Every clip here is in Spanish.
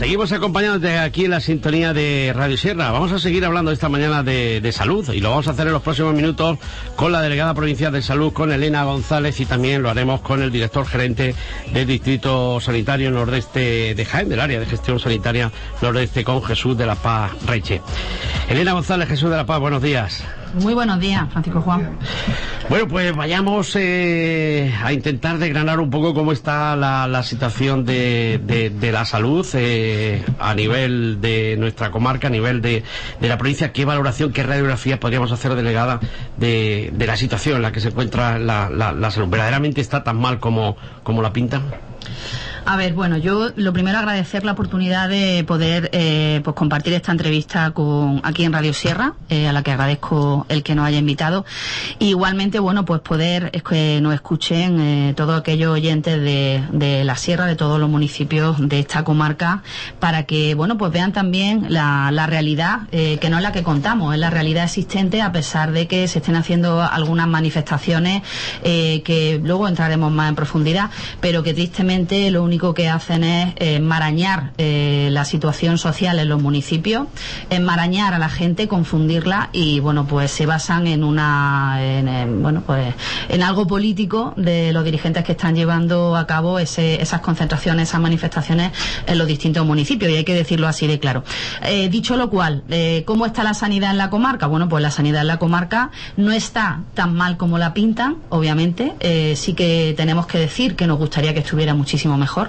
Seguimos acompañándote aquí en la sintonía de Radio Sierra. Vamos a seguir hablando esta mañana de, de, salud y lo vamos a hacer en los próximos minutos con la delegada provincial de salud, con Elena González y también lo haremos con el director gerente del Distrito Sanitario Nordeste de Jaén, del área de gestión sanitaria Nordeste, con Jesús de la Paz Reche. Elena González, Jesús de la Paz, buenos días. Muy buenos días, Francisco Juan. Bueno, pues vayamos eh, a intentar desgranar un poco cómo está la, la situación de, de, la salud eh, a nivel de nuestra comarca, a nivel de, de, la provincia. ¿Qué valoración, qué radiografía podríamos hacer delegada de, la situación en la que se encuentra la salud? ¿Verdaderamente está tan mal como, como la pintan? A ver, bueno, yo lo primero agradecer la oportunidad de poder eh, pues compartir esta entrevista con aquí en Radio Sierra, eh, a la que agradezco el que nos haya invitado. igualmente, bueno, pues poder es que nos escuchen eh, todos aquellos oyentes de, de, la Sierra, de todos los municipios de esta comarca, para que, bueno, pues vean también la, la realidad, eh, que no es la que contamos, es la realidad existente, a pesar de que se estén haciendo algunas manifestaciones que luego entraremos más en profundidad, pero que tristemente lo único que hacen es eh, enmarañar eh, la situación social en los municipios, enmarañar a la gente, confundirla y bueno pues se basan en una en, en, bueno pues en algo político de los dirigentes que están llevando a cabo ese, esas concentraciones, esas manifestaciones en los distintos municipios y hay que decirlo así de claro. Eh, dicho lo cual, ¿cómo está la sanidad en la comarca? Bueno pues la sanidad en la comarca no está tan mal como la pintan, obviamente, sí que tenemos que decir que nos gustaría que estuviera muchísimo mejor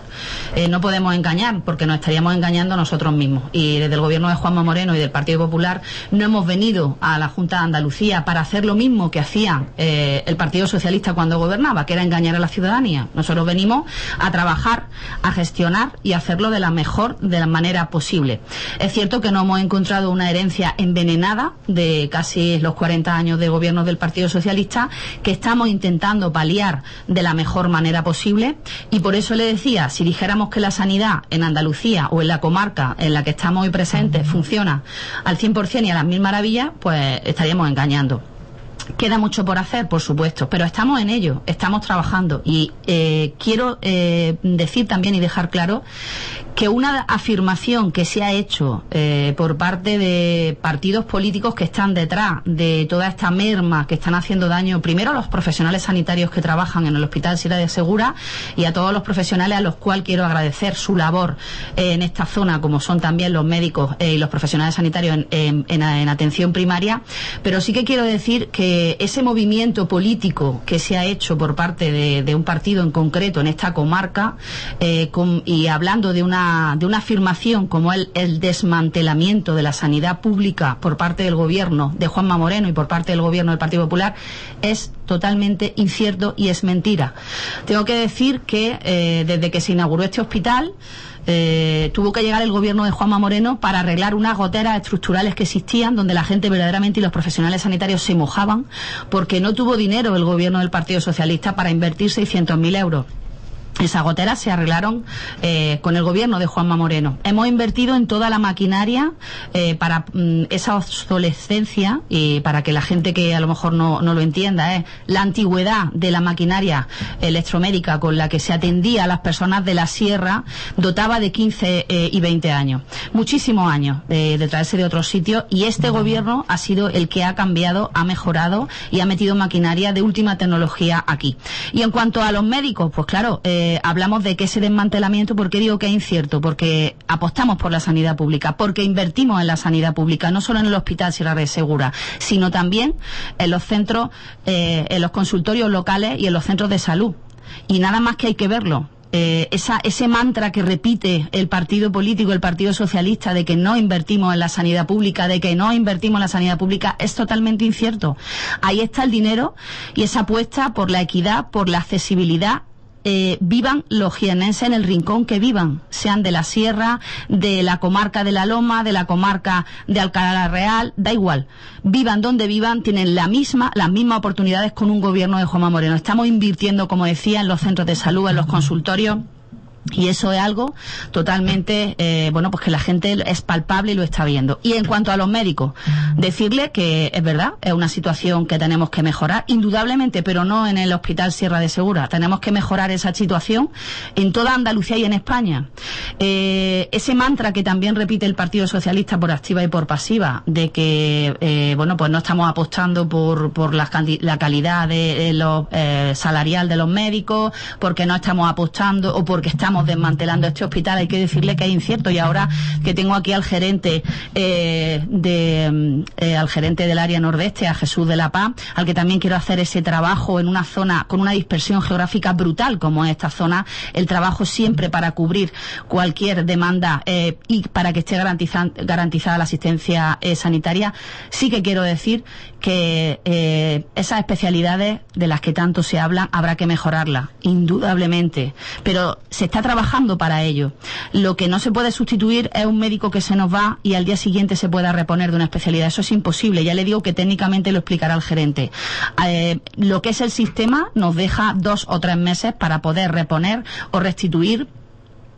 eh, no podemos engañar porque nos estaríamos engañando nosotros mismos. Y desde el gobierno de Juanma Moreno y del Partido Popular no hemos venido a la Junta de Andalucía para hacer lo mismo que hacía eh, el Partido Socialista cuando gobernaba, que era engañar a la ciudadanía. Nosotros venimos a trabajar, a gestionar y a hacerlo de la mejor de la manera posible. Es cierto que no hemos encontrado una herencia envenenada de casi los 40 años de gobierno del Partido Socialista que estamos intentando paliar de la mejor manera posible y por eso le decía si dijéramos que la sanidad en Andalucía o en la comarca en la que estamos hoy presentes funciona al 100% y a las mil maravillas, pues estaríamos engañando. Queda mucho por hacer, por supuesto, pero estamos en ello, estamos trabajando y eh, quiero eh, decir también y dejar claro que una afirmación que se ha hecho eh, por parte de partidos políticos que están detrás de toda esta merma que están haciendo daño primero a los profesionales sanitarios que trabajan en el Hospital Sierra de Segura y a todos los profesionales a los cuales quiero agradecer su labor eh, en esta zona, como son también los médicos y los profesionales sanitarios en, atención primaria. Pero sí que quiero decir que ese movimiento político que se ha hecho por parte de, un partido en concreto en esta comarca con, y hablando de una de una afirmación como el, el, desmantelamiento de la sanidad pública por parte del gobierno de Juanma Moreno y por parte del gobierno del Partido Popular es totalmente incierto y es mentira. Tengo que decir que eh, desde que se inauguró este hospital eh, tuvo que llegar el gobierno de Juanma Moreno para arreglar unas goteras estructurales que existían donde la gente verdaderamente y los profesionales sanitarios se mojaban porque no tuvo dinero el gobierno del Partido Socialista para invertir 600.000 euros esas goteras se arreglaron eh, con el gobierno de Juanma Moreno. Hemos invertido en toda la maquinaria eh, para mm, esa obsolescencia y para que la gente que a lo mejor no, no lo entienda, es eh, la antigüedad de la maquinaria electromédica con la que se atendía a las personas de la sierra dotaba de 15 y 20 años. Muchísimos años de traerse de otros sitios y este gobierno ha sido el que ha cambiado, ha mejorado y ha metido maquinaria de última tecnología aquí. Y en cuanto a los médicos, pues claro, eh, hablamos de que ese desmantelamiento, ¿por qué digo que es incierto? Porque apostamos por la sanidad pública, porque invertimos en la sanidad pública, no solo en el hospital Sierra de Segura, sino también en los centros, eh, en los consultorios locales y en los centros de salud. Y nada más que hay que verlo. Eh, esa, ese mantra que repite el partido político, el Partido Socialista, de que no invertimos en la sanidad pública, de que no invertimos en la sanidad pública, es totalmente incierto. Ahí está el dinero y esa apuesta por la equidad, por la accesibilidad eh, vivan los jienenses en el rincón que vivan, sean de la sierra, de la comarca de la Loma, de la comarca de Alcalá Real, da igual. Vivan donde vivan, tienen la misma, las mismas oportunidades con un gobierno de Juanma Moreno. Estamos invirtiendo, como decía, en los centros de salud, en los consultorios Y eso es algo totalmente, eh, bueno, pues que la gente es palpable y lo está viendo. Y en cuanto a los médicos, decirle que es verdad, es una situación que tenemos que mejorar, indudablemente, pero no en el Hospital Sierra de Segura. Tenemos que mejorar esa situación en toda Andalucía y en España. Eh, ese mantra que también repite el Partido Socialista por activa y por pasiva, de que, eh, bueno, pues no estamos apostando por, por la, calidad de, los, salarial de los médicos, porque no estamos apostando o porque estamos desmantelando este hospital, hay que decirle que es incierto. Y ahora que tengo aquí al gerente eh, de, eh, al gerente del área nordeste, a Jesús de la Paz, al que también quiero hacer ese trabajo en una zona con una dispersión geográfica brutal como es esta zona, el trabajo siempre para cubrir cualquier demanda eh, y para que esté garantizada la asistencia sanitaria, sí que quiero decir que esas especialidades de las que tanto se habla habrá que mejorarlas, indudablemente. Pero se está trabajando para ello. Lo que no se puede sustituir es un médico que se nos va y al día siguiente se pueda reponer de una especialidad. Eso es imposible. Ya le digo que técnicamente lo explicará el gerente. Eh, lo que es el sistema nos deja dos o tres meses para poder reponer o restituir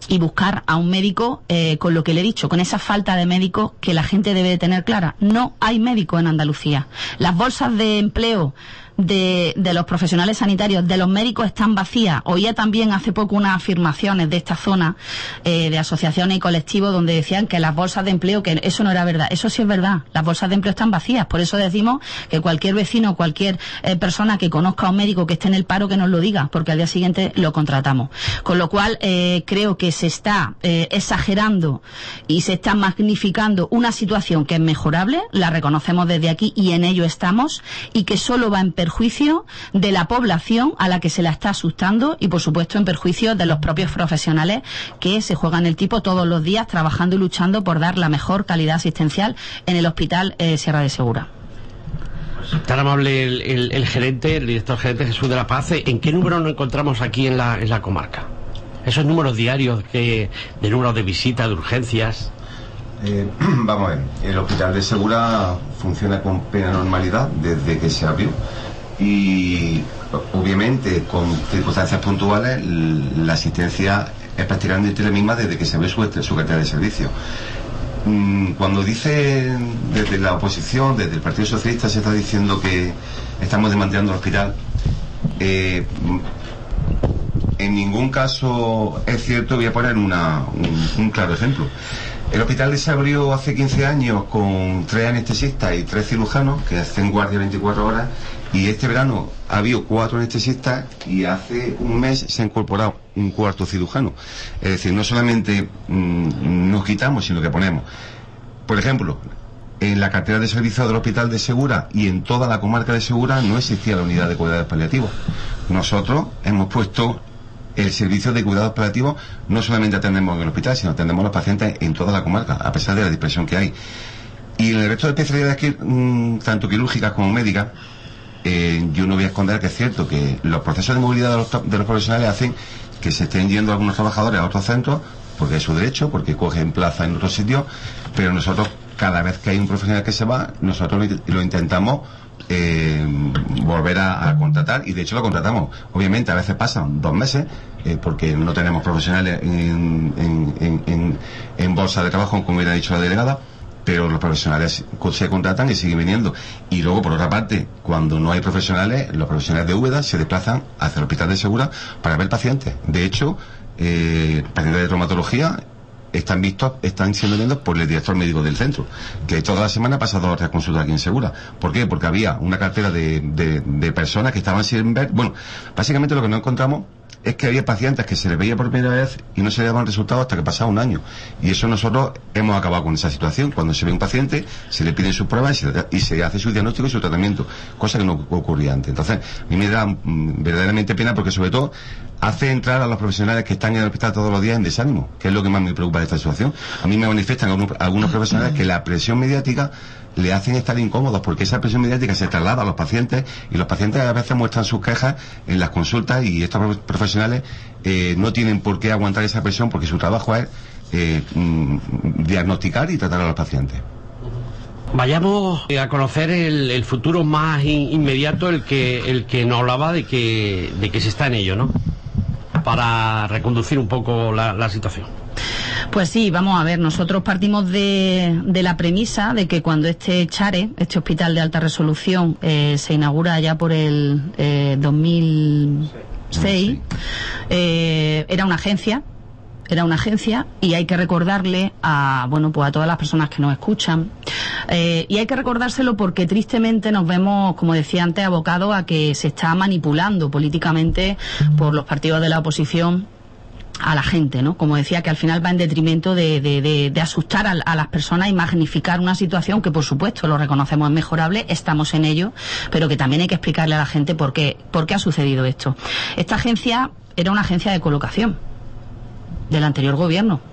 y buscar a un médico eh, con lo que le he dicho, con esa falta de médicos que la gente debe de tener clara. No hay médico en Andalucía. Las bolsas de empleo de, los profesionales sanitarios, de los médicos están vacías. Oía también hace poco unas afirmaciones de esta zona eh, de asociaciones y colectivos donde decían que las bolsas de empleo, que eso no era verdad. Eso sí es verdad. Las bolsas de empleo están vacías. Por eso decimos que cualquier vecino, cualquier eh, persona que conozca a un médico que esté en el paro, que nos lo diga, porque al día siguiente lo contratamos. Con lo cual, eh, creo que se está exagerando y se está magnificando una situación que es mejorable, la reconocemos desde aquí y en ello estamos, y que solo va a empezar perjuicio de la población a la que se la está asustando y, por supuesto, en perjuicio de los propios profesionales que se juegan el tipo todos los días trabajando y luchando por dar la mejor calidad asistencial en el Hospital eh, Sierra de Segura. Tan amable el, gerente, el director gerente Jesús de la Paz. ¿En qué número nos encontramos aquí en la, en la comarca? Esos números diarios que, de números de visitas, de urgencias. Eh, vamos a ver, el Hospital de Segura funciona con plena normalidad desde que se abrió y obviamente con circunstancias puntuales la asistencia es prácticamente la misma desde que se ve su, su cartera de servicio. Mm, cuando dice desde la oposición, desde el Partido Socialista, se está diciendo que estamos desmantelando el hospital, eh, en ningún caso es cierto, voy a poner una, un, claro ejemplo. El hospital se abrió hace 15 años con tres anestesistas y tres cirujanos que hacen guardia 24 horas y este verano ha habido cuatro anestesistas y hace un mes se ha incorporado un cuarto cirujano. Es decir, no solamente mm, nos quitamos, sino que ponemos. Por ejemplo, en la cartera de servicio del Hospital de Segura y en toda la comarca de Segura no existía la unidad de cuidados paliativos. Nosotros hemos puesto el servicio de cuidados paliativos, no solamente atendemos en el hospital, sino atendemos a los pacientes en toda la comarca, a pesar de la dispersión que hay. Y en el resto de especialidades, mm, tanto quirúrgicas como médicas, eh, yo no voy a esconder que es cierto que los procesos de movilidad de los, profesionales hacen que se estén yendo algunos trabajadores a otros centros, porque es su derecho, porque cogen plaza en otros sitios, pero nosotros, cada vez que hay un profesional que se va, nosotros lo, intentamos eh, volver a, contratar y de hecho lo contratamos. Obviamente a veces pasan dos meses eh, porque no tenemos profesionales en, en, bolsa de trabajo, como hubiera dicho la delegada pero los profesionales se contratan y siguen viniendo. Y luego, por otra parte, cuando no hay profesionales, los profesionales de Úbeda se desplazan hacia el hospital de Segura para ver pacientes. De hecho, eh, pacientes de traumatología están vistos, están siendo vistos por el director médico del centro, que toda la semana ha pasado otras consultas aquí en Segura. ¿Por qué? Porque había una cartera de, de personas que estaban sin ver. Bueno, básicamente lo que no encontramos es que había pacientes que se les veía por primera vez y no se le daban resultados hasta que pasaba un año. Y eso nosotros hemos acabado con esa situación. Cuando se ve un paciente, se le piden sus pruebas y se, hace su diagnóstico y su tratamiento, cosa que no ocurría antes. Entonces, a mí me da mm, verdaderamente pena porque sobre todo hace entrar a los profesionales que están en el hospital todos los días en desánimo, que es lo que más me preocupa de esta situación. A mí me manifiestan algunos profesionales que la presión mediática le hacen estar incómodos porque esa presión mediática se traslada a los pacientes y los pacientes a veces muestran sus quejas en las consultas y estos profesionales eh, no tienen por qué aguantar esa presión porque su trabajo es eh, mm, diagnosticar y tratar a los pacientes. Vayamos a conocer el, futuro más inmediato, el que, el que nos hablaba de que, de que se está en ello, ¿no? Para reconducir un poco la, situación. Pues sí, vamos a ver, nosotros partimos de, la premisa de que cuando este CHARE, este hospital de alta resolución, eh, se inaugura ya por el 2006, eh, era una agencia era una agencia y hay que recordarle a bueno pues a todas las personas que nos escuchan eh, y hay que recordárselo porque tristemente nos vemos como decía antes abocados a que se está manipulando políticamente por los partidos de la oposición a la gente, ¿no? Como decía, que al final va en detrimento de, de, asustar a, las personas y magnificar una situación que, por supuesto, lo reconocemos es mejorable, estamos en ello, pero que también hay que explicarle a la gente por qué, por qué ha sucedido esto. Esta agencia era una agencia de colocación del anterior gobierno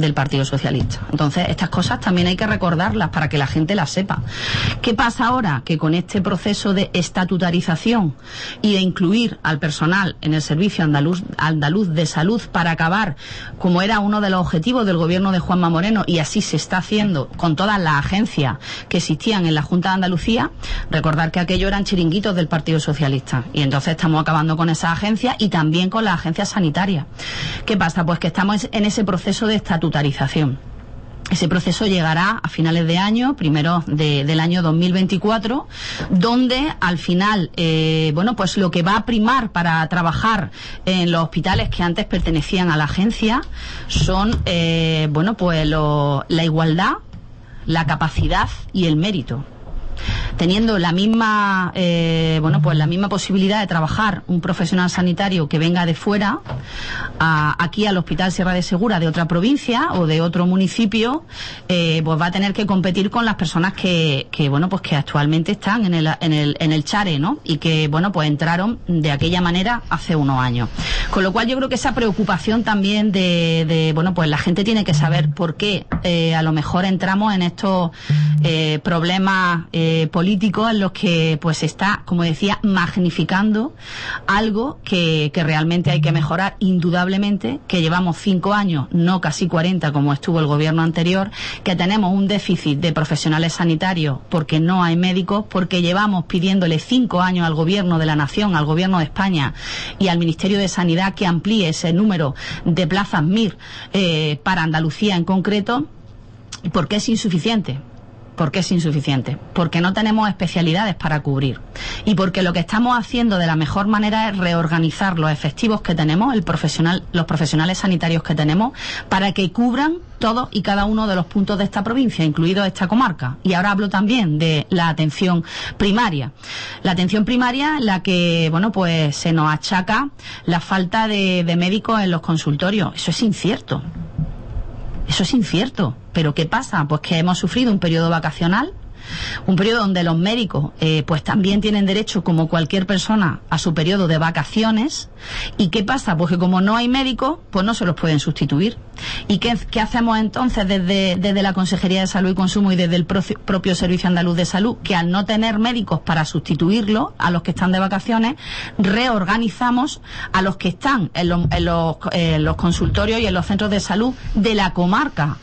del Partido Socialista. Entonces, estas cosas también hay que recordarlas para que la gente las sepa. ¿Qué pasa ahora? Que con este proceso de estatutarización y de incluir al personal en el Servicio Andaluz, de Salud para acabar, como era uno de los objetivos del gobierno de Juanma Moreno, y así se está haciendo con todas las agencias que existían en la Junta de Andalucía, recordar que aquello eran chiringuitos del Partido Socialista. Y entonces estamos acabando con esa agencia y también con las agencias sanitarias. ¿Qué pasa? Pues que estamos en ese proceso de estatutarización ese proceso llegará a finales de año, primero del año 2024, donde al final, eh, bueno, pues lo que va a primar para trabajar en los hospitales que antes pertenecían a la agencia son, eh, bueno, pues la igualdad, la capacidad y el mérito teniendo la misma, eh, bueno, pues la misma posibilidad de trabajar un profesional sanitario que venga de fuera, aquí al Hospital Sierra de Segura de otra provincia o de otro municipio, eh, pues va a tener que competir con las personas que, que, bueno, pues que actualmente están en el, en el, en el Chare, ¿no? Y que, bueno, pues entraron de aquella manera hace unos años. Con lo cual yo creo que esa preocupación también de, de bueno, pues la gente tiene que saber por qué eh, a lo mejor entramos en estos problemas políticos en los que pues está, como decía, magnificando algo que, que realmente hay que mejorar indudablemente, que llevamos cinco años, no casi cuarenta como estuvo el gobierno anterior, que tenemos un déficit de profesionales sanitarios porque no hay médicos, porque llevamos pidiéndole cinco años al gobierno de la nación, al gobierno de España y al Ministerio de Sanidad que amplíe ese número de plazas MIR eh, para Andalucía en concreto, porque es insuficiente. ¿Por qué es insuficiente? Porque no tenemos especialidades para cubrir. Y porque lo que estamos haciendo de la mejor manera es reorganizar los efectivos que tenemos, el profesional, los profesionales sanitarios que tenemos, para que cubran todos y cada uno de los puntos de esta provincia, incluido esta comarca. Y ahora hablo también de la atención primaria. La atención primaria, la que, bueno, pues se nos achaca la falta de, de médicos en los consultorios. Eso es incierto. Eso es incierto. Pero ¿qué pasa? Pues que hemos sufrido un periodo vacacional un periodo donde los médicos eh, pues también tienen derecho como cualquier persona a su periodo de vacaciones. Y qué pasa pues que como no hay médicos pues no se los pueden sustituir. Y qué, hacemos entonces desde, desde la Consejería de Salud y Consumo y desde el propio Servicio Andaluz de Salud que al no tener médicos para sustituirlos a los que están de vacaciones reorganizamos a los que están en los consultorios y en los centros de salud de la comarca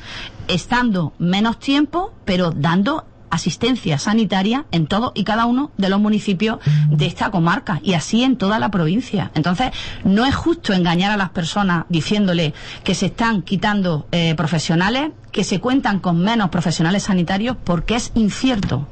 estando menos tiempo pero dando asistencia sanitaria en todo y cada uno de los municipios de esta comarca y así en toda la provincia. Entonces, no es justo engañar a las personas diciéndole que se están quitando eh, profesionales, que se cuentan con menos profesionales sanitarios, porque es incierto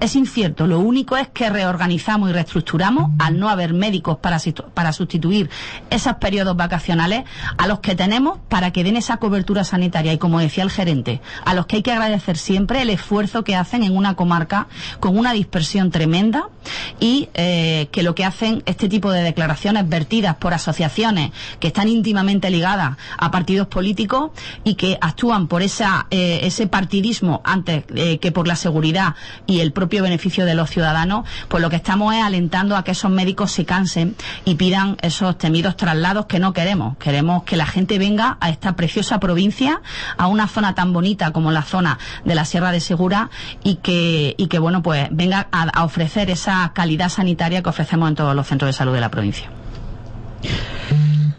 es incierto. Lo único es que reorganizamos y reestructuramos al no haber médicos para, para sustituir esos periodos vacacionales a los que tenemos para que den esa cobertura sanitaria. Y como decía el gerente, a los que hay que agradecer siempre el esfuerzo que hacen en una comarca con una dispersión tremenda y eh, que lo que hacen este tipo de declaraciones vertidas por asociaciones que están íntimamente ligadas a partidos políticos y que actúan por eh, ese partidismo antes eh, que por la seguridad y el propio beneficio de los ciudadanos, pues lo que estamos es alentando a que esos médicos se cansen y pidan esos temidos traslados que no queremos. Queremos que la gente venga a esta preciosa provincia, a una zona tan bonita como la zona de la Sierra de Segura y que, y que bueno, pues venga a ofrecer esa calidad sanitaria que ofrecemos en todos los centros de salud de la provincia.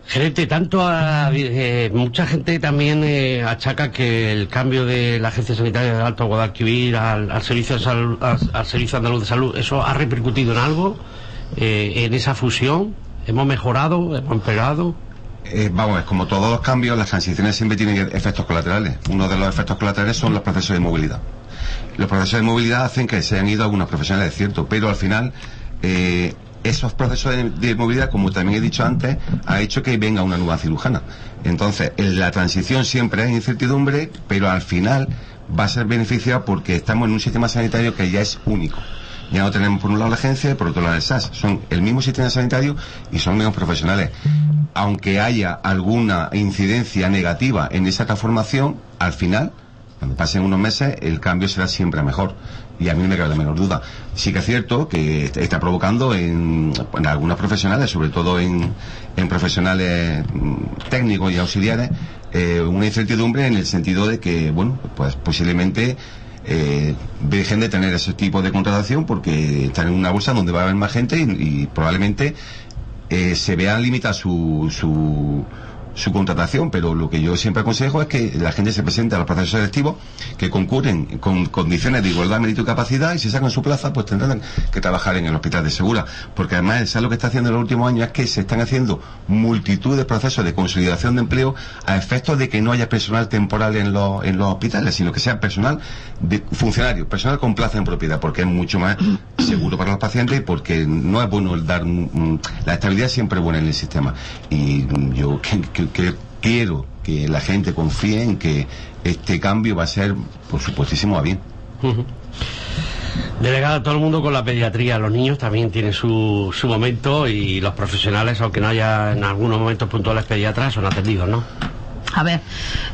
Gerente, tanto eh, mucha gente también eh, achaca que el cambio de la Agencia Sanitaria de Alto Guadalquivir al, al servicio de salud, al, Servicio Andaluz de Salud, ¿eso ha repercutido en algo? Eh, en esa fusión? ¿Hemos mejorado? ¿Hemos empeorado? Vamos, como todos los cambios, las transiciones siempre tienen efectos colaterales. Uno de los efectos colaterales son los procesos de movilidad. Los procesos de movilidad hacen que se han ido algunos profesionales, es cierto, pero al final esos procesos de, movilidad, como también he dicho antes, ha hecho que venga una nueva cirujana. Entonces, la transición siempre es incertidumbre, pero al final va a ser beneficiada porque estamos en un sistema sanitario que ya es único. Ya no tenemos por un lado la agencia y por otro lado el SAS. Son el mismo sistema sanitario y son menos profesionales. Aunque haya alguna incidencia negativa en esa transformación, al final, cuando pasen unos meses, el cambio será siempre mejor y a mí me cabe la menor duda. Sí que es cierto que está provocando en, en algunos profesionales, sobre todo en, en profesionales mm, técnicos y auxiliares, eh, una incertidumbre en el sentido de que, bueno, pues posiblemente eh, dejen de tener ese tipo de contratación porque están en una bolsa donde va a haber más gente y, probablemente eh, se vean limitadas su, su su contratación, pero lo que yo siempre aconsejo es que la gente se presente a los procesos selectivos, que concurren con condiciones de igualdad, mérito y capacidad, y si sacan su plaza, pues tendrán que trabajar en el hospital de Segura. Porque además, ¿sabes lo que está haciendo en los últimos años? Es que se están haciendo multitud de procesos de consolidación de empleo a efectos de que no haya personal temporal en los, en los hospitales, sino que sea personal de funcionario, personal con plaza en propiedad, porque es mucho más seguro para los pacientes y porque no es bueno dar la estabilidad siempre es buena en el sistema. Y yo que que quiero que la gente confíe en que este cambio va a ser, por supuestísimo, a bien. Delegada, todo el mundo con la pediatría, los niños también tienen su, su momento y los profesionales, aunque no haya en algunos momentos puntuales pediatras, son atendidos, ¿no? A ver,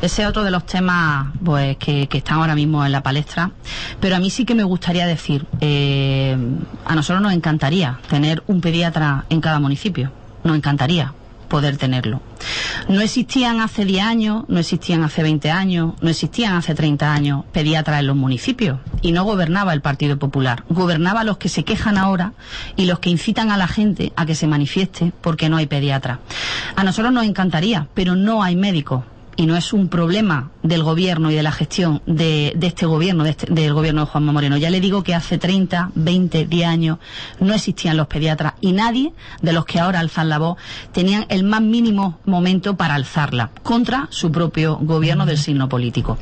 ese es otro de los temas pues, que, están ahora mismo en la palestra, pero a mí sí que me gustaría decir, eh, a nosotros nos encantaría tener un pediatra en cada municipio, nos encantaría, poder tenerlo. No existían hace 10 años, no existían hace 20 años, no existían hace 30 años pediatras en los municipios y no gobernaba el Partido Popular. Gobernaba los que se quejan ahora y los que incitan a la gente a que se manifieste porque no hay pediatra. A nosotros nos encantaría, pero no hay médicos y no es un problema del gobierno y de la gestión de, este gobierno, este, del gobierno de Juanma Moreno. Ya le digo que hace 30, 20, 10 años no existían los pediatras y nadie de los que ahora alzan la voz tenían el más mínimo momento para alzarla contra su propio gobierno del signo político.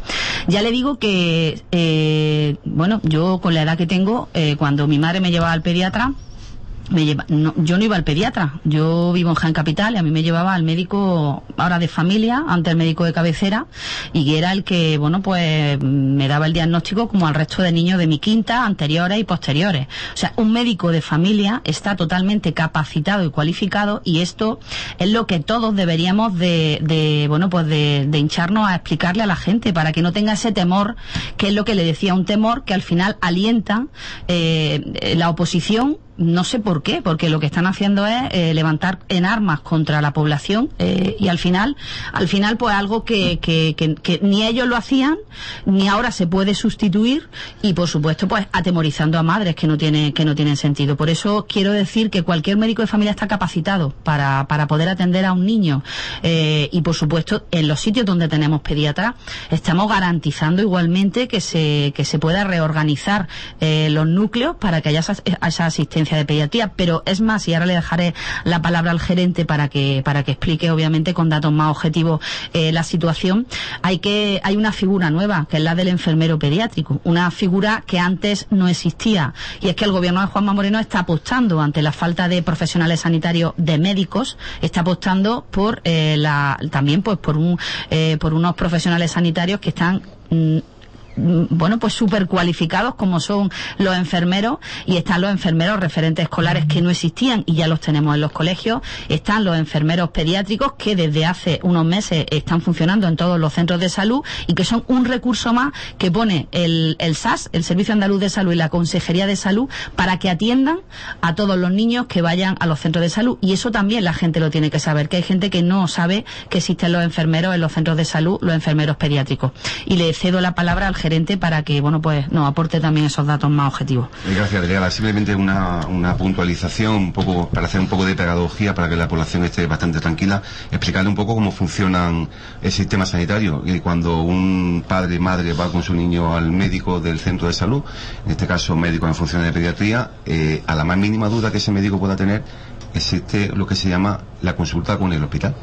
Ya le digo que, eh, bueno, yo con la edad que tengo, eh, cuando mi madre me llevaba al pediatra, me lleva, yo no iba al pediatra, yo vivo en Jaén Capital y a mí me llevaba al médico ahora de familia, ante el médico de cabecera, y que era el que, bueno, pues me daba el diagnóstico como al resto de niños de mi quinta, anteriores y posteriores. O sea, un médico de familia está totalmente capacitado y cualificado y esto es lo que todos deberíamos de, de bueno, pues de, de hincharnos a explicarle a la gente para que no tenga ese temor, que es lo que le decía, un temor que al final alienta eh, la oposición no sé por qué, porque lo que están haciendo es eh, levantar en armas contra la población eh, y al final, al final pues algo que, que, que, ni ellos lo hacían, ni ahora se puede sustituir y por supuesto pues atemorizando a madres que no tiene, que no tienen sentido. Por eso quiero decir que cualquier médico de familia está capacitado para, para poder atender a un niño eh, y por supuesto en los sitios donde tenemos pediatras estamos garantizando igualmente que se, que se pueda reorganizar los núcleos para que haya esa asistencia de pediatría, pero es más, y ahora le dejaré la palabra al gerente para que, para que explique, obviamente, con datos más objetivos eh, la situación, hay que, hay una figura nueva, que es la del enfermero pediátrico, una figura que antes no existía, y es que el gobierno de Juanma Moreno está apostando ante la falta de profesionales sanitarios, de médicos, está apostando por eh, la, también pues por un, eh, por unos profesionales sanitarios que están mm, bueno, pues súper cualificados como son los enfermeros y están los enfermeros referentes escolares que no existían y ya los tenemos en los colegios, están los enfermeros pediátricos que desde hace unos meses están funcionando en todos los centros de salud y que son un recurso más que pone el, el SAS, el Servicio Andaluz de Salud y la Consejería de Salud para que atiendan a todos los niños que vayan a los centros de salud y eso también la gente lo tiene que saber, que hay gente que no sabe que existen los enfermeros en los centros de salud, los enfermeros pediátricos. Y le cedo la palabra al para que bueno pues nos aporte también esos datos más objetivos. Gracias, Adriana. Simplemente una, una puntualización, un poco para hacer un poco de pedagogía para que la población esté bastante tranquila, explicarle un poco cómo funcionan el sistema sanitario. Y cuando un padre madre va con su niño al médico del centro de salud, en este caso médico en función de pediatría, eh, a la más mínima duda que ese médico pueda tener, existe lo que se llama la consulta con el hospital.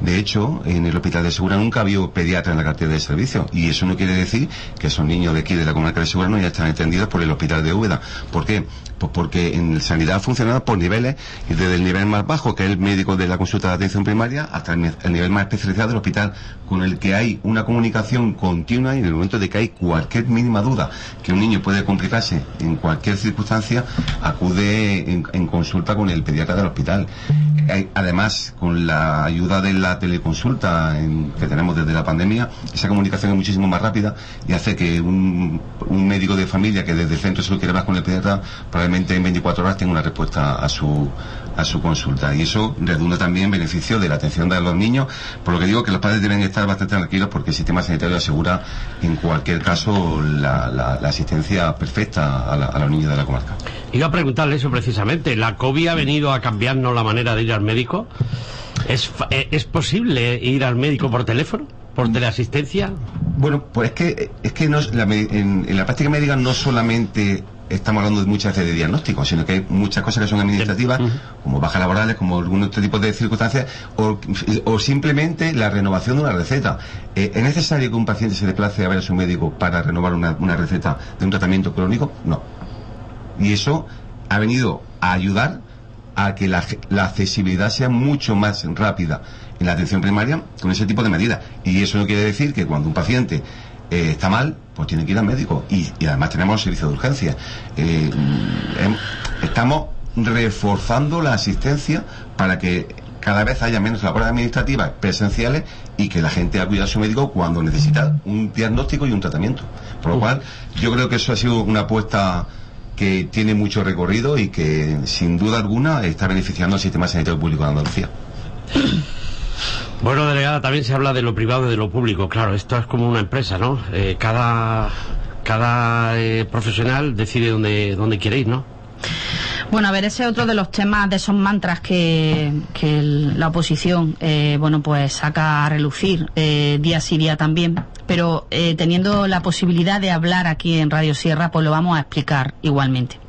De hecho, en el Hospital de Segura nunca había pediatra en la cartera de servicio. Y eso no quiere decir que esos niños de aquí, de la comarca de Segura, no ya están atendidos por el Hospital de Úbeda. ¿Por qué? Pues porque en sanidad funciona por niveles, y desde el nivel más bajo, que es el médico de la consulta de atención primaria, hasta el, nivel más especializado del hospital, con el que hay una comunicación continua y en el momento de que hay cualquier mínima duda que un niño puede complicarse en cualquier circunstancia, acude en, consulta con el pediatra del hospital. además, con la ayuda de la teleconsulta que tenemos desde la pandemia, esa comunicación es muchísimo más rápida y hace que un, médico de familia que desde el centro se lo quiere más con el pediatra, probablemente en 24 horas tenga una respuesta a su, a su consulta. Y eso redunda también en beneficio de la atención de los niños, por lo que digo que los padres deben estar bastante tranquilos porque el sistema sanitario asegura en cualquier caso la, asistencia perfecta a, a, los niños de la comarca. Iba a preguntarle eso precisamente. ¿La COVID ha venido a cambiarnos la manera de ir al médico? ¿Es, eh, ¿Es posible ir al médico por teléfono? ¿Por teleasistencia? Bueno, pues es que, es que no, en, la práctica médica no solamente estamos hablando de muchas veces de diagnóstico, sino que hay muchas cosas que son administrativas, como bajas laborales, como algún otro tipo de circunstancias, o, simplemente la renovación de una receta. Eh, ¿Es necesario que un paciente se desplace a ver a su médico para renovar una, una receta de un tratamiento crónico? No. Y eso ha venido a ayudar a que la, accesibilidad sea mucho más rápida en la atención primaria con ese tipo de medidas. Y eso no quiere decir que cuando un paciente eh, está mal, pues tiene que ir al médico. Y, además tenemos servicio de urgencia. Eh, em, estamos reforzando la asistencia para que cada vez haya menos labores administrativas presenciales y que la gente acuda a su médico cuando necesita un diagnóstico y un tratamiento. Por lo cual, yo creo que eso ha sido una apuesta que tiene mucho recorrido y que sin duda alguna está beneficiando al sistema sanitario público de Andalucía. Bueno, delegada, también se habla de lo privado y de lo público. Claro, esto es como una empresa, ¿no? Eh, cada cada eh, profesional decide dónde, dónde quiere ir, ¿no? Bueno, a ver, ese es otro de los temas, de esos mantras que, la oposición, eh, bueno, pues saca a relucir día sí día también pero eh, teniendo la posibilidad de hablar aquí en Radio Sierra, pues lo vamos a explicar igualmente.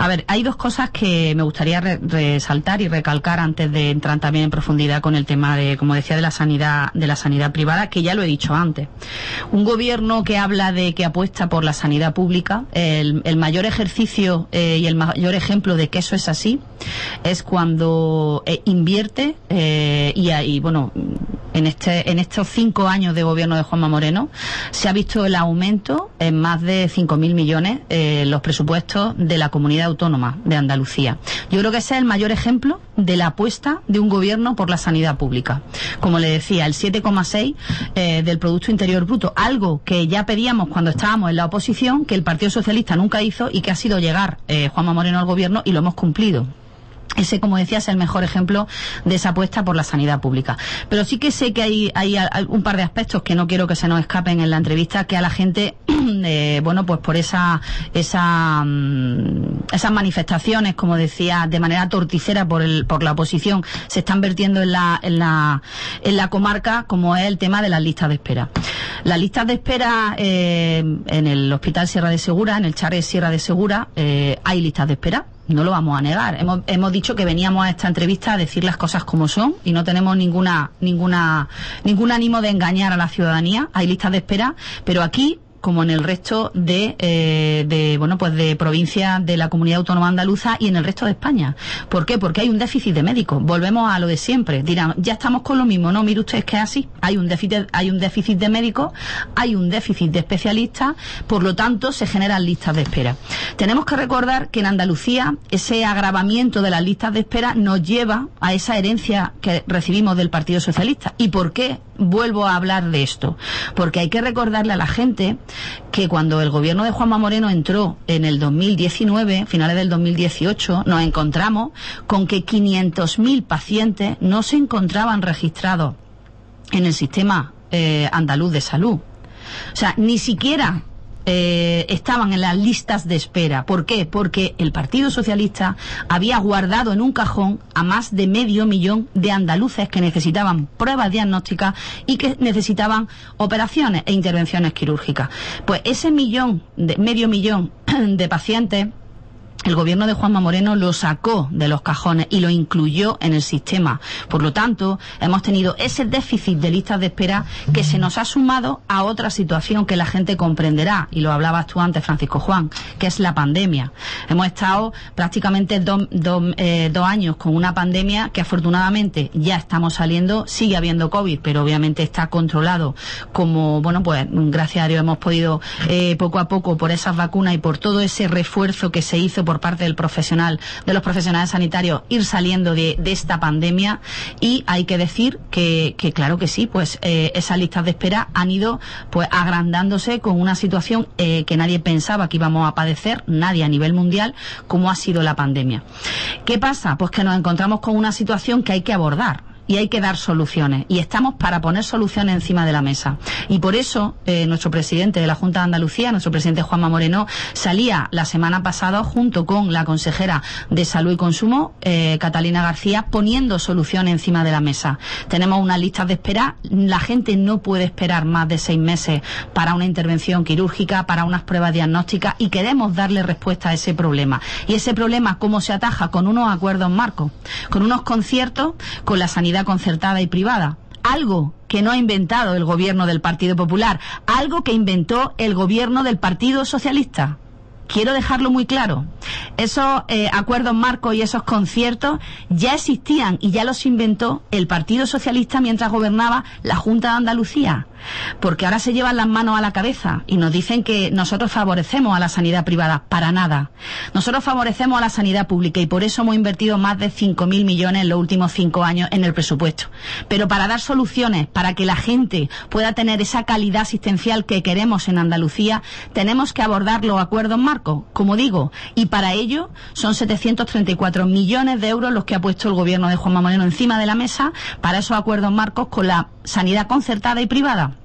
A ver, hay dos cosas que me gustaría resaltar y recalcar antes de entrar también en profundidad con el tema de, como decía, de la sanidad, de la sanidad privada, que ya lo he dicho antes. Un gobierno que habla de que apuesta por la sanidad pública, el, mayor ejercicio eh, y el mayor ejemplo de que eso es así, es cuando eh, invierte y, y bueno, en este, en estos cinco años de gobierno de Juanma Moreno se ha visto el aumento en más de 5.000 millones eh, los presupuestos de la comunidad autónoma de Andalucía. Yo creo que ese es el mayor ejemplo de la apuesta de un gobierno por la sanidad pública. Como le decía, el 7,6 eh, del Producto Interior Bruto, algo que ya pedíamos cuando estábamos en la oposición, que el Partido Socialista nunca hizo y que ha sido llegar eh, Juanma Moreno al gobierno y lo hemos cumplido. Ese, como decía, es el mejor ejemplo de esa apuesta por la sanidad pública. Pero sí que sé que hay, hay un par de aspectos que no quiero que se nos escapen en la entrevista, que a la gente, eh, bueno, pues por esa, esa, mm, esas manifestaciones, como decía, de manera torticera por, el, por la oposición, se están vertiendo en la, en la, en la comarca, como es el tema de las listas de espera. Las listas de espera eh, en el Hospital Sierra de Segura, en el Charre Sierra de Segura, eh, hay listas de espera no lo vamos a negar. Hemos, hemos dicho que veníamos a esta entrevista a decir las cosas como son y no tenemos ninguna, ninguna, ningún ánimo de engañar a la ciudadanía. Hay listas de espera, pero aquí como en el resto de, eh, de, bueno pues de provincias de la comunidad autónoma andaluza y en el resto de España. ¿Por qué? Porque hay un déficit de médicos. Volvemos a lo de siempre. Dirán, ya estamos con lo mismo. No, mire usted, es que es así. Hay un déficit, hay un déficit de médicos, hay un déficit de especialistas, por lo tanto se generan listas de espera. Tenemos que recordar que en Andalucía ese agravamiento de las listas de espera nos lleva a esa herencia que recibimos del Partido Socialista. ¿Y por qué vuelvo a hablar de esto? Porque hay que recordarle a la gente que cuando el gobierno de Juanma Moreno entró en el 2019, finales del 2018, nos encontramos con que 500.000 pacientes no se encontraban registrados en el sistema eh, andaluz de salud. O sea, ni siquiera eh, estaban en las listas de espera. ¿Por qué? Porque el Partido Socialista había guardado en un cajón a más de medio millón de andaluces que necesitaban pruebas diagnósticas y que necesitaban operaciones e intervenciones quirúrgicas. Pues ese millón, de, medio millón de pacientes el gobierno de Juanma Moreno lo sacó de los cajones y lo incluyó en el sistema. Por lo tanto, hemos tenido ese déficit de listas de espera que se nos ha sumado a otra situación que la gente comprenderá, y lo hablabas tú antes, Francisco Juan, que es la pandemia. Hemos estado prácticamente dos, eh, años con una pandemia que afortunadamente ya estamos saliendo, sigue habiendo COVID, pero obviamente está controlado como, bueno, pues gracias a Dios hemos podido eh, poco a poco por esas vacunas y por todo ese refuerzo que se hizo por parte del profesional, de los profesionales sanitarios, ir saliendo de, esta pandemia y hay que decir que, claro que sí, pues eh, esas listas de espera han ido pues agrandándose con una situación eh, que nadie pensaba que íbamos a padecer, nadie a nivel mundial, como ha sido la pandemia. ¿Qué pasa? Pues que nos encontramos con una situación que hay que abordar y hay que dar soluciones. Y estamos para poner soluciones encima de la mesa. Y por eso eh, nuestro presidente de la Junta de Andalucía, nuestro presidente Juanma Moreno, salía la semana pasada junto con la consejera de Salud y Consumo, eh, Catalina García, poniendo soluciones encima de la mesa. Tenemos una lista de espera. La gente no puede esperar más de seis meses para una intervención quirúrgica, para unas pruebas diagnósticas y queremos darle respuesta a ese problema. Y ese problema, ¿cómo se ataja? Con unos acuerdos marcos, con unos conciertos, con la sanidad concertada y privada. Algo que no ha inventado el gobierno del Partido Popular, algo que inventó el gobierno del Partido Socialista. Quiero dejarlo muy claro. Esos eh, acuerdos marcos y esos conciertos ya existían y ya los inventó el Partido Socialista mientras gobernaba la Junta de Andalucía porque ahora se llevan las manos a la cabeza y nos dicen que nosotros favorecemos a la sanidad privada. Para nada. Nosotros favorecemos a la sanidad pública y por eso hemos invertido más de 5.000 millones en los últimos cinco años en el presupuesto. Pero para dar soluciones, para que la gente pueda tener esa calidad asistencial que queremos en Andalucía, tenemos que abordar los acuerdos marcos, como digo, y para ello son 734 millones de euros los que ha puesto el gobierno de Juanma Moreno encima de la mesa para esos acuerdos marcos con la sanidad concertada y privada.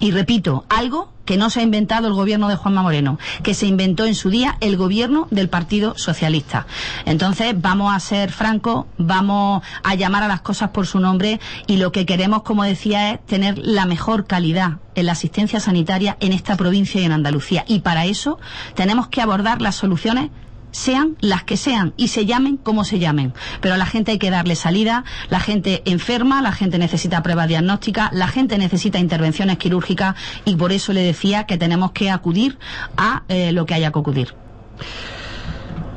Y repito, algo que no se ha inventado el gobierno de Juanma Moreno, que se inventó en su día el gobierno del Partido Socialista. Entonces, vamos a ser francos, vamos a llamar a las cosas por su nombre y lo que queremos, como decía, es tener la mejor calidad en la asistencia sanitaria en esta provincia y en Andalucía. Y para eso tenemos que abordar las soluciones sean las que sean y se llamen como se llamen. Pero a la gente hay que darle salida, la gente enferma, la gente necesita pruebas diagnósticas, la gente necesita intervenciones quirúrgicas y por eso le decía que tenemos que acudir a eh, lo que haya que acudir.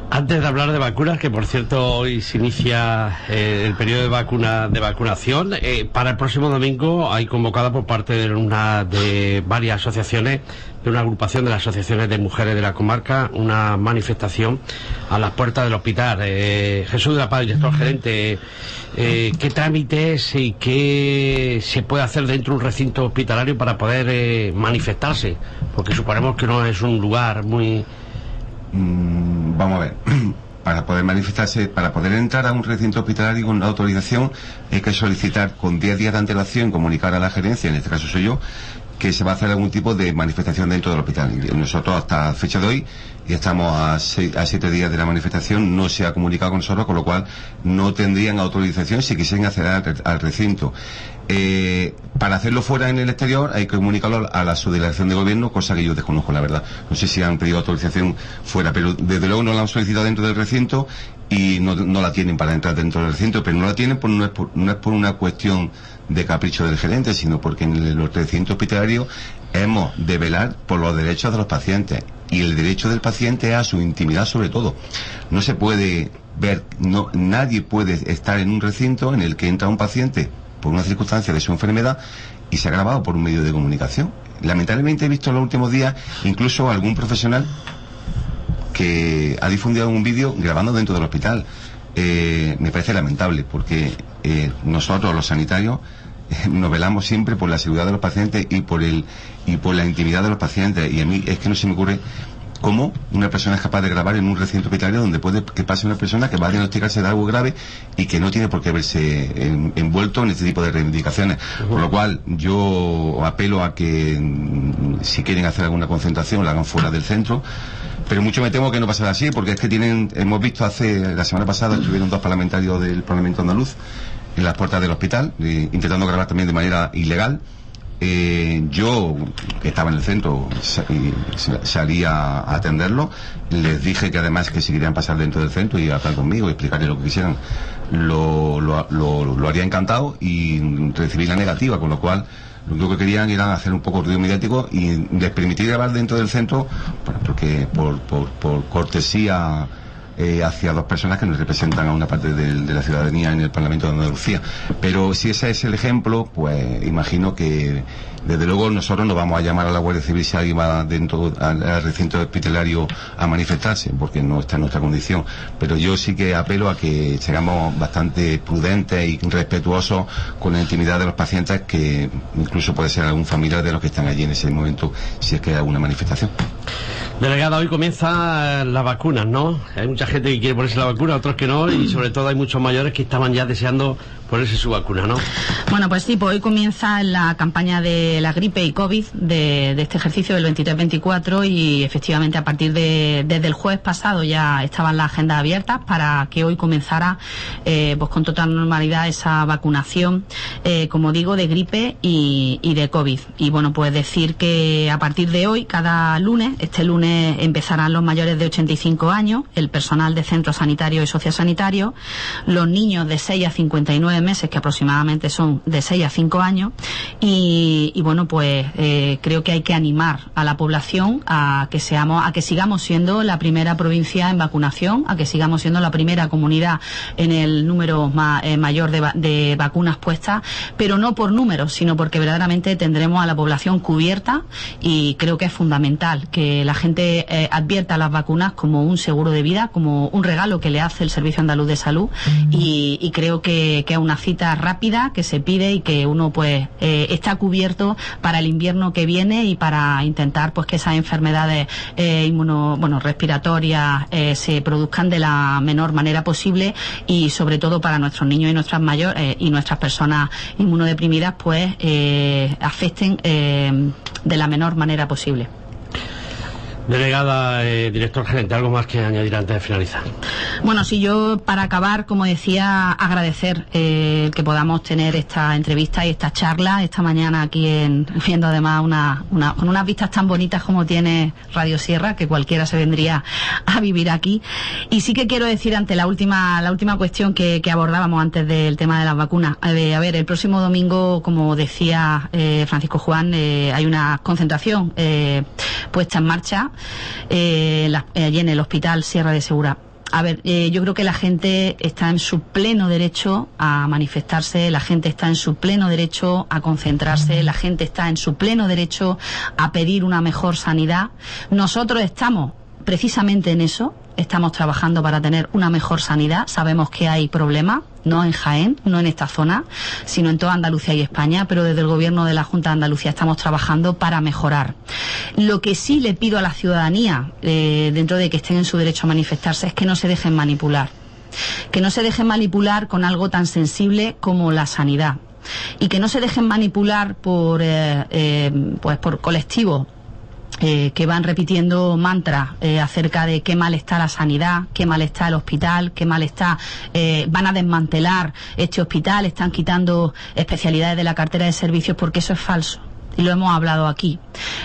Antes de hablar de vacunas, que por cierto hoy se inicia eh, el periodo de vacuna de vacunación, eh, para el próximo domingo hay convocada por parte de una de varias asociaciones, de una agrupación de las asociaciones de mujeres de la comarca, una manifestación a las puertas del hospital. Eh, Jesús de la Paz, director gerente, ¿qué trámites y qué se puede hacer dentro de un recinto hospitalario para poder manifestarse? Porque suponemos que no es un lugar muy Mm, vamos a ver, para poder manifestarse, para poder entrar a un recinto hospitalario con una autorización, hay que solicitar con 10 días de antelación, comunicar a la gerencia, en este caso soy yo, que se va a hacer algún tipo de manifestación dentro del hospital. Nosotros hasta fecha de hoy, y estamos a, siete días de la manifestación, no se ha comunicado con nosotros, con lo cual no tendrían autorización si quisieran acceder al recinto. Eh, para hacerlo fuera en el exterior hay que comunicarlo a la subdelegación de gobierno, cosa que yo desconozco, la verdad. No sé si han pedido autorización fuera, pero desde luego no la han solicitado dentro del recinto y no, la tienen para entrar dentro del recinto, pero no la tienen por, no, es por, no es por una cuestión de capricho del gerente, sino porque en los recintos hospitalarios hemos de velar por los derechos de los pacientes y el derecho del paciente a su intimidad sobre todo. No se puede ver, no, nadie puede estar en un recinto en el que entra un paciente por una circunstancia de su enfermedad y se ha grabado por un medio de comunicación. Lamentablemente he visto en los últimos días incluso algún profesional que ha difundido un vídeo grabando dentro del hospital. Eh, me parece lamentable porque eh, nosotros los sanitarios nos velamos siempre por la seguridad de los pacientes y por el y por la intimidad de los pacientes y a mí es que no se me ocurre cómo una persona es capaz de grabar en un recinto hospitalario donde puede que pase una persona que va a diagnosticarse de algo grave y que no tiene por qué verse envuelto en este tipo de reivindicaciones. Por lo cual, yo apelo a que mm, si quieren hacer alguna concentración la hagan fuera del centro. Pero mucho me temo que no pasará así, porque es que tienen, hemos visto hace, la semana pasada estuvieron dos parlamentarios del Parlamento andaluz en las puertas del hospital, intentando grabar también de manera ilegal Eh, yo, que estaba en el centro, salí a, atenderlo. Les dije que además que si querían pasar dentro del centro y hablar conmigo y explicarle lo que quisieran, lo, lo, lo, haría encantado y recibí la negativa, con lo cual lo único que querían era hacer un poco de ruido mediático y les permitir grabar dentro del centro, porque por, por, por cortesía eh, hacia dos personas que nos representan a una parte de, la ciudadanía en el Parlamento de Andalucía. Pero si ese es el ejemplo, pues imagino que desde luego nosotros no vamos a llamar a la Guardia Civil si alguien va dentro al, recinto hospitalario a manifestarse, porque no está en nuestra condición. Pero yo sí que apelo a que seamos bastante prudentes y respetuosos con la intimidad de los pacientes, que incluso puede ser algún familiar de los que están allí en ese momento, si es que hay alguna manifestación. Delegada, hoy comienzan las vacunas, ¿no? Hay mucha gente que quiere ponerse la vacuna, otros que no, y sobre todo hay muchos mayores que estaban ya deseando ponerse su vacuna, ¿no? Bueno, pues sí, pues hoy comienza la campaña de la gripe y COVID de, este ejercicio del 23-24 y efectivamente a partir de desde el jueves pasado ya estaban las agendas abiertas para que hoy comenzara eh, pues con total normalidad esa vacunación, eh, como digo, de gripe y, de COVID. Y bueno, pues decir que a partir de hoy, cada lunes, este lunes empezarán los mayores de 85 años, el personal de centros sanitarios y sociosanitarios, los niños de 6 a 59 meses, que aproximadamente son de 6 a 5 años, y, bueno, pues eh, creo que hay que animar a la población a que seamos, a que sigamos siendo la primera provincia en vacunación, a que sigamos siendo la primera comunidad en el número eh, mayor de, vacunas puestas, pero no por números, sino porque verdaderamente tendremos a la población cubierta y creo que es fundamental que la gente eh, advierta las vacunas como un seguro de vida, como un regalo que le hace el Servicio Andaluz de Salud y, creo que, que es una cita rápida que se pide y que uno pues eh, está cubierto para el invierno que viene y para intentar pues que esas enfermedades eh, inmuno, bueno, respiratorias eh, se produzcan de la menor manera posible y sobre todo para nuestros niños y nuestras mayores y nuestras personas inmunodeprimidas pues afecten de la menor manera posible. Delegada, eh, director gerente, ¿algo más que añadir antes de finalizar? Bueno, si yo para acabar, como decía, agradecer eh, que podamos tener esta entrevista y esta charla esta mañana aquí en, viendo además una, una, con unas vistas tan bonitas como tiene Radio Sierra, que cualquiera se vendría a vivir aquí. Y sí que quiero decir ante la última, la última cuestión que, que abordábamos antes del tema de las vacunas. a ver, el próximo domingo, como decía eh, Francisco Juan, hay una concentración puesta en marcha eh, allí en el hospital Sierra de Segura. A ver, eh, yo creo que la gente está en su pleno derecho a manifestarse, la gente está en su pleno derecho a concentrarse, la gente está en su pleno derecho a pedir una mejor sanidad. Nosotros estamos precisamente en eso, estamos trabajando para tener una mejor sanidad. Sabemos que hay problemas, no en Jaén, no en esta zona, sino en toda Andalucía y España, pero desde el Gobierno de la Junta de Andalucía estamos trabajando para mejorar. Lo que sí le pido a la ciudadanía, eh, dentro de que estén en su derecho a manifestarse, es que no se dejen manipular. Que no se dejen manipular con algo tan sensible como la sanidad y que no se dejen manipular por, eh, eh, pues por colectivos eh, que van repitiendo mantras eh, acerca de qué mal está la sanidad, qué mal está el hospital, qué mal está, eh, van a desmantelar este hospital, están quitando especialidades de la cartera de servicios porque eso es falso y lo hemos hablado aquí.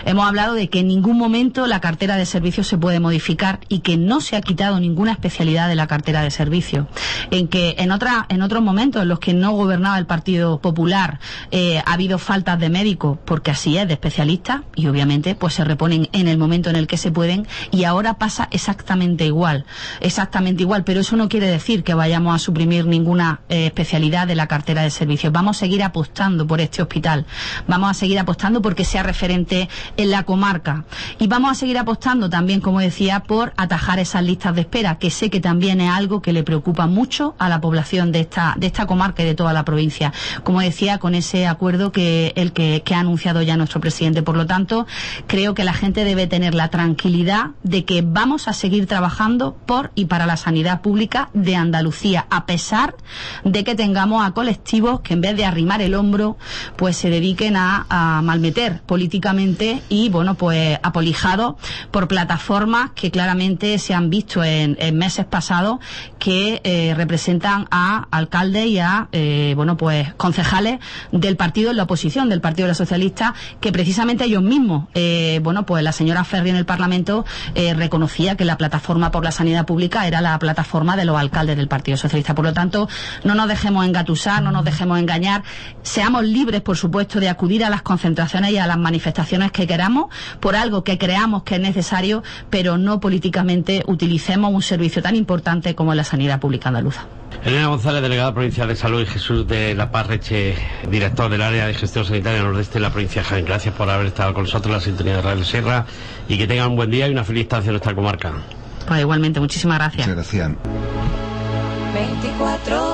Hemos hablado de que en ningún momento la cartera de servicios se puede modificar y que no se ha quitado ninguna especialidad de la cartera de servicios. En que en, otra, en otros momentos en los que no gobernaba el Partido Popular eh, ha habido faltas de médicos, porque así es, de especialistas, y obviamente pues se reponen en el momento en el que se pueden, y ahora pasa exactamente igual. Exactamente igual, pero eso no quiere decir que vayamos a suprimir ninguna eh, especialidad de la cartera de servicios. Vamos a seguir apostando por este hospital. Vamos a seguir apostando porque sea referente en la comarca. Y vamos a seguir apostando también, como decía, por atajar esas listas de espera, que sé que también es algo que le preocupa mucho a la población de esta, de esta comarca y de toda la provincia. Como decía, con ese acuerdo que el que, ha anunciado ya nuestro presidente. Por lo tanto, creo que la gente debe tener la tranquilidad de que vamos a seguir trabajando por y para la sanidad pública de Andalucía, a pesar de que tengamos a colectivos que en vez de arrimar el hombro, pues se dediquen a, a malmeter políticamente y, bueno, pues apolijado por plataformas que claramente se han visto en, meses pasados que eh, representan a alcaldes y a, eh, bueno, pues concejales del partido en la oposición, del Partido de los Socialistas, que precisamente ellos mismos, eh, bueno, pues la señora Ferri en el Parlamento reconocía que la plataforma por la sanidad pública era la plataforma de los alcaldes del Partido Socialista. Por lo tanto, no nos dejemos engatusar, no nos dejemos engañar, seamos libres, por supuesto, de acudir a las concentraciones y a las manifestaciones que queramos por algo que creamos que es necesario, pero no políticamente utilicemos un servicio tan importante como la sanidad pública andaluza. Elena González, delegada provincial de Salud, y Jesús de la Parreche, director del área de gestión sanitaria nordeste de la provincia de Jaén. Gracias por haber estado con nosotros en la sintonía de Radio Sierra y que tengan un buen día y una feliz estancia en nuestra comarca. Pues igualmente, muchísimas gracias. Muchas gracias. 24